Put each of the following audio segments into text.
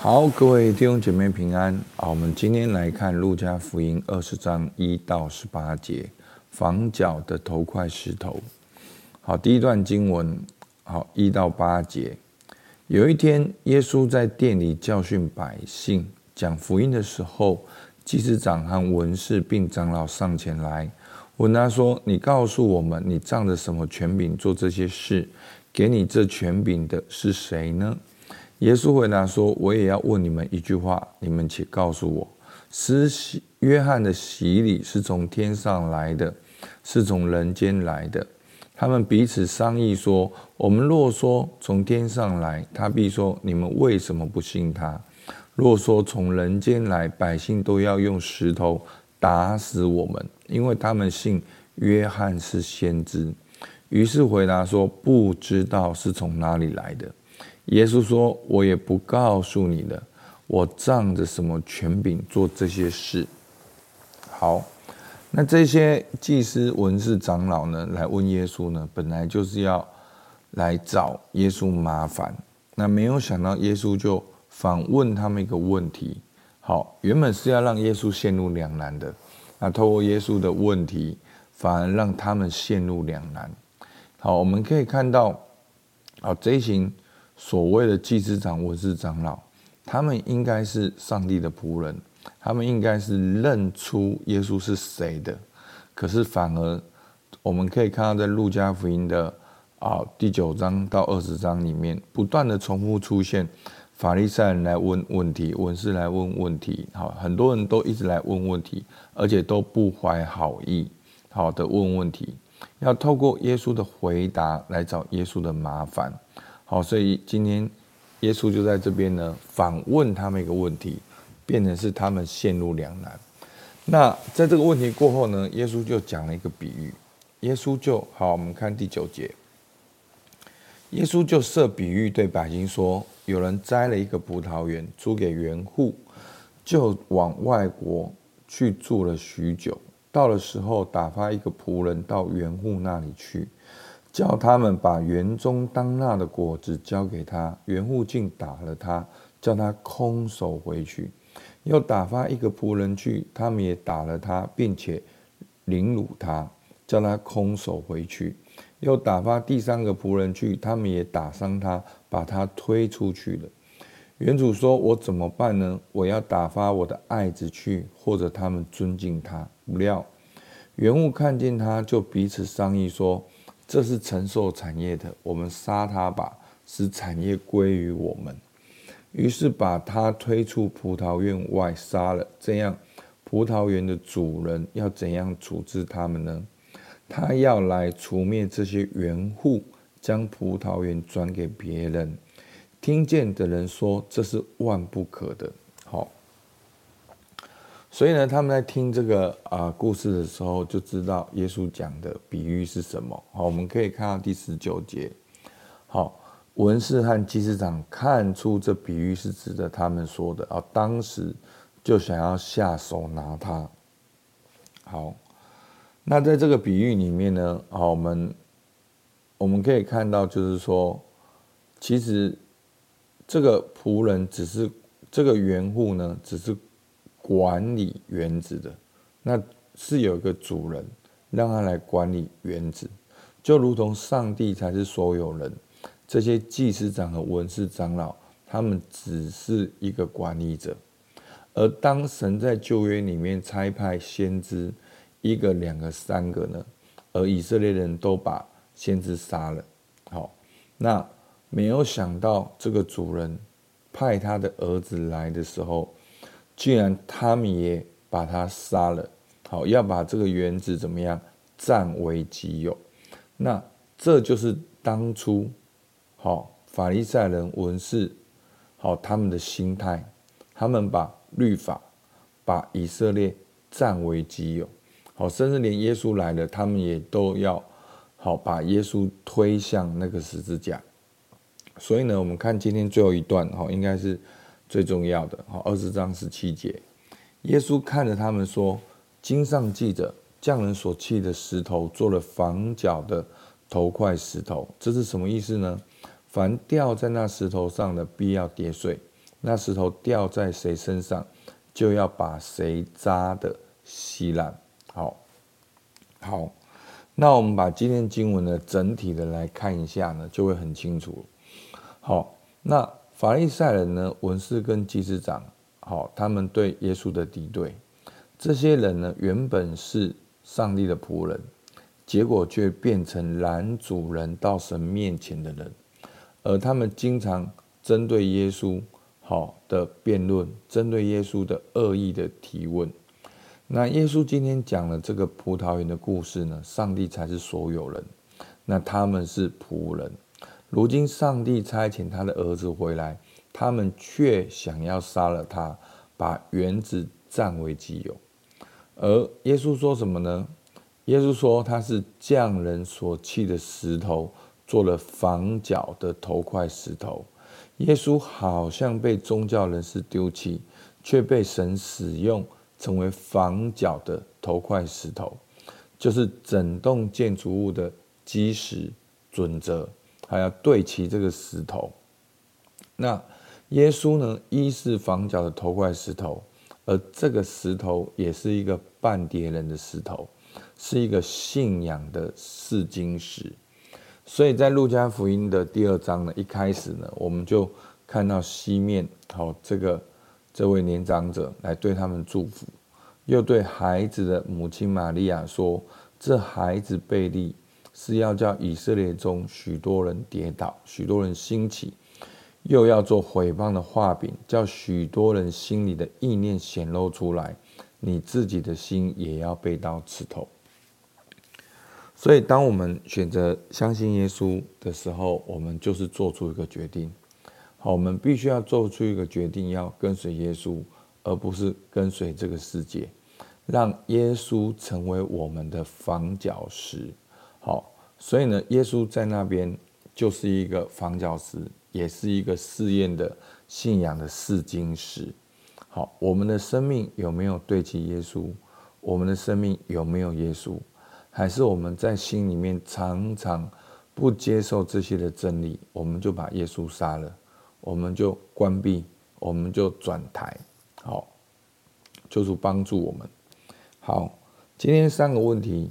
好，各位弟兄姐妹平安。好，我们今天来看路加福音二十章一到十八节，房角的头块石头。好，第一段经文，好，一到八节。有一天，耶稣在店里教训百姓，讲福音的时候，祭司长和文士并长老上前来，问他说：“你告诉我们，你仗着什么权柄做这些事？给你这权柄的是谁呢？”耶稣回答说：“我也要问你们一句话，你们且告诉我：施洗约翰的洗礼是从天上来的，是从人间来的？”他们彼此商议说：“我们若说从天上来，他必说：你们为什么不信他？若说从人间来，百姓都要用石头打死我们，因为他们信约翰是先知。”于是回答说：“不知道是从哪里来的。”耶稣说：“我也不告诉你了，我仗着什么权柄做这些事？”好，那这些祭司、文士、长老呢，来问耶稣呢，本来就是要来找耶稣麻烦。那没有想到，耶稣就反问他们一个问题。好，原本是要让耶稣陷入两难的，那透过耶稣的问题，反而让他们陷入两难。好，我们可以看到，好这一群。所谓的祭司长、文士长老，他们应该是上帝的仆人，他们应该是认出耶稣是谁的。可是反而，我们可以看到在路加福音的啊第九章到二十章里面，不断的重复出现法利赛人来问问题，文士来问问题，好，很多人都一直来问问题，而且都不怀好意，好的问问题，要透过耶稣的回答来找耶稣的麻烦。好，所以今天耶稣就在这边呢，反问他们一个问题，变成是他们陷入两难。那在这个问题过后呢，耶稣就讲了一个比喻。耶稣就好，我们看第九节。耶稣就设比喻对百姓说：有人摘了一个葡萄园，租给园户，就往外国去住了许久。到了时候，打发一个仆人到园户那里去。叫他们把园中当纳的果子交给他，园户竟打了他，叫他空手回去；又打发一个仆人去，他们也打了他，并且凌辱他，叫他空手回去；又打发第三个仆人去，他们也打伤他，把他推出去了。园主说：“我怎么办呢？我要打发我的爱子去，或者他们尊敬他。”不料园户看见他，就彼此商议说。这是承受产业的，我们杀他吧，使产业归于我们。于是把他推出葡萄园外杀了。这样，葡萄园的主人要怎样处置他们呢？他要来除灭这些园户，将葡萄园转给别人。听见的人说，这是万不可的。好。所以呢，他们在听这个啊、故事的时候，就知道耶稣讲的比喻是什么。好，我们可以看到第十九节。好，文士和祭司长看出这比喻是指着他们说的啊，当时就想要下手拿他。好，那在这个比喻里面呢，好，我们我们可以看到，就是说，其实这个仆人只是这个园户呢，只是。管理园子的，那是有一个主人让他来管理园子，就如同上帝才是所有人，这些祭司长和文士长老，他们只是一个管理者。而当神在旧约里面差派先知一个、两个、三个呢，而以色列人都把先知杀了。好，那没有想到这个主人派他的儿子来的时候。既然他们也把他杀了，好，要把这个园子怎么样占为己有？那这就是当初好法利赛人文士好他们的心态，他们把律法把以色列占为己有，好，甚至连耶稣来了，他们也都要好把耶稣推向那个十字架。所以呢，我们看今天最后一段，好，应该是。最重要的，好，二十章十七节，耶稣看着他们说：“经上记着，匠人所弃的石头，做了房角的头块石头。这是什么意思呢？凡掉在那石头上的，必要跌碎；那石头掉在谁身上，就要把谁砸得稀烂。好，好，那我们把今天经文的整体的来看一下呢，就会很清楚。好，那法利赛人呢，文士跟祭司长，好，他们对耶稣的敌对，这些人呢，原本是上帝的仆人，结果却变成拦主人到神面前的人，而他们经常针对耶稣。好的辩论，针对耶稣的恶意的提问。那耶稣今天讲了这个葡萄园的故事呢？上帝才是所有人，那他们是仆人。如今上帝差遣他的儿子回来，他们却想要杀了他，把园子占为己有。而耶稣说什么呢？耶稣说他是匠人所弃的石头，做了房角的头块石头。耶稣好像被宗教人士丢弃，却被神使用，成为房角的头块石头，就是整栋建筑物的基石准则，还要对齐这个石头。那耶稣呢？一是房角的头块石头，而这个石头也是一个半叠人的石头，是一个信仰的试金石。所以在路加福音的第二章呢，一开始呢，我们就看到西面好这个这位年长者来对他们祝福，又对孩子的母亲玛利亚说：“这孩子被立是要叫以色列中许多人跌倒，许多人兴起，又要做毁谤的画饼，叫许多人心里的意念显露出来。你自己的心也要被刀刺透。”所以，当我们选择相信耶稣的时候，我们就是做出一个决定。好，我们必须要做出一个决定，要跟随耶稣，而不是跟随这个世界。让耶稣成为我们的房角石。好，所以呢，耶稣在那边就是一个房角石，也是一个试验的信仰的试金石。好，我们的生命有没有对齐耶稣？我们的生命有没有耶稣？还是我们在心里面常常不接受这些的真理，我们就把耶稣杀了，我们就关闭，我们就转台。好，就是帮助我们。好，今天三个问题。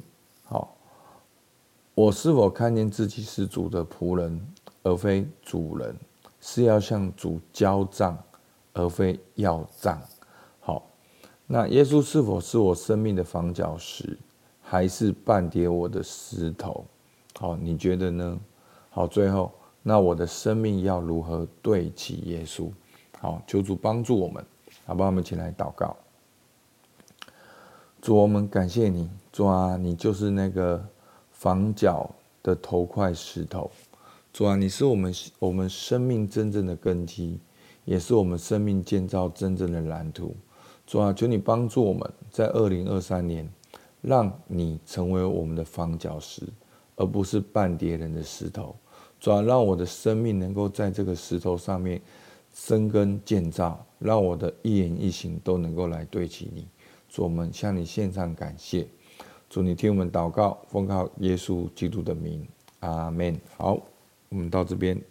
我是否看见自己是主的仆人，而非主人？是要向主交账，而非要账。好，那耶稣是否是我生命的房角石？还是绊跌我的石头，好，你觉得呢？好，最后，那我的生命要如何对齐耶稣？好，求主帮助我们，好吧，我们一起来祷告。主，我们感谢你，主啊，你就是那个房角的头块石头，主啊，你是我们我们生命真正的根基，也是我们生命建造真正的蓝图。主啊，求你帮助我们在二零二三年。让你成为我们的房角石，而不是绊跌人的石头。主啊，让我的生命能够在这个石头上面生根建造，让我的一言一行都能够来对齐你。主，我们向你献上感谢。主，你听我们祷告，奉靠耶稣基督的名，阿门。好，我们到这边。